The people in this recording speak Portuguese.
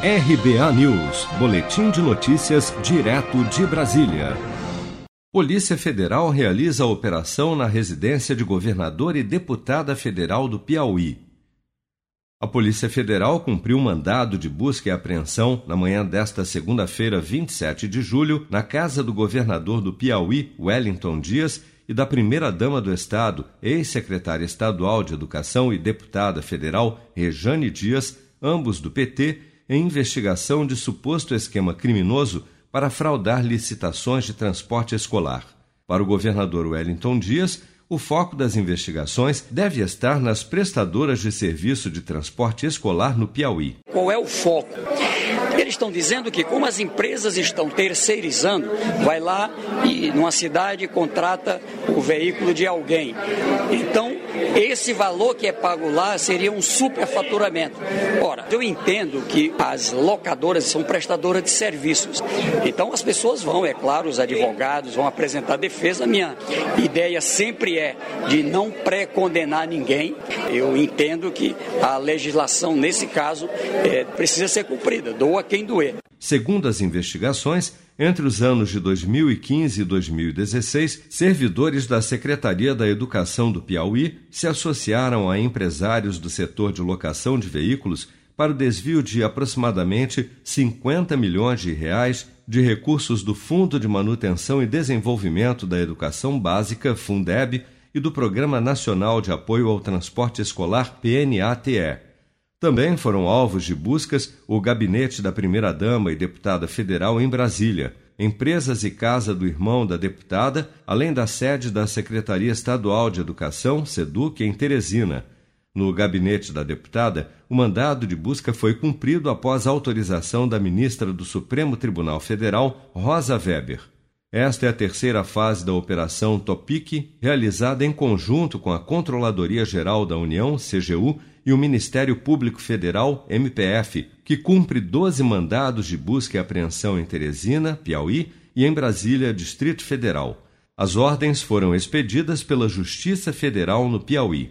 RBA News, Boletim de Notícias, direto de Brasília. Polícia Federal realiza a operação na residência de governador e deputada federal do Piauí. A Polícia Federal cumpriu mandado de busca e apreensão na manhã desta segunda-feira, 27 de julho, na casa do governador do Piauí, Wellington Dias, e da primeira-dama do Estado, ex-secretária estadual de Educação e deputada federal, Rejane Dias, ambos do PT, em investigação de suposto esquema criminoso para fraudar licitações de transporte escolar. Para o governador Wellington Dias, o foco das investigações deve estar nas prestadoras de serviço de transporte escolar no Piauí. Qual é o foco? Eles estão dizendo que, como as empresas estão terceirizando, vai lá e numa cidade contrata o veículo de alguém. Então, esse valor que é pago lá seria um superfaturamento. Ora, eu entendo que as locadoras são prestadoras de serviços. Então, as pessoas vão, é claro, os advogados vão apresentar defesa. Minha ideia sempre é de não pré-condenar ninguém. Eu entendo que a legislação, nesse caso, é, precisa ser cumprida. Doa quem doer. Segundo as investigações, entre os anos de 2015 e 2016, servidores da Secretaria da Educação do Piauí se associaram a empresários do setor de locação de veículos para o desvio de aproximadamente 50 milhões de reais de recursos do Fundo de Manutenção e Desenvolvimento da Educação Básica, Fundeb, e do Programa Nacional de Apoio ao Transporte Escolar, PNATE. Também foram alvos de buscas o gabinete da primeira-dama e deputada federal em Brasília, empresas e casa do irmão da deputada, além da sede da Secretaria Estadual de Educação, SEDUC, em Teresina. No gabinete da deputada, o mandado de busca foi cumprido após autorização da ministra do Supremo Tribunal Federal, Rosa Weber. Esta é a terceira fase da Operação Topic, realizada em conjunto com a Controladoria Geral da União, CGU, e o Ministério Público Federal, MPF, que cumpre 12 mandados de busca e apreensão em Teresina, Piauí, e em Brasília, Distrito Federal. As ordens foram expedidas pela Justiça Federal no Piauí.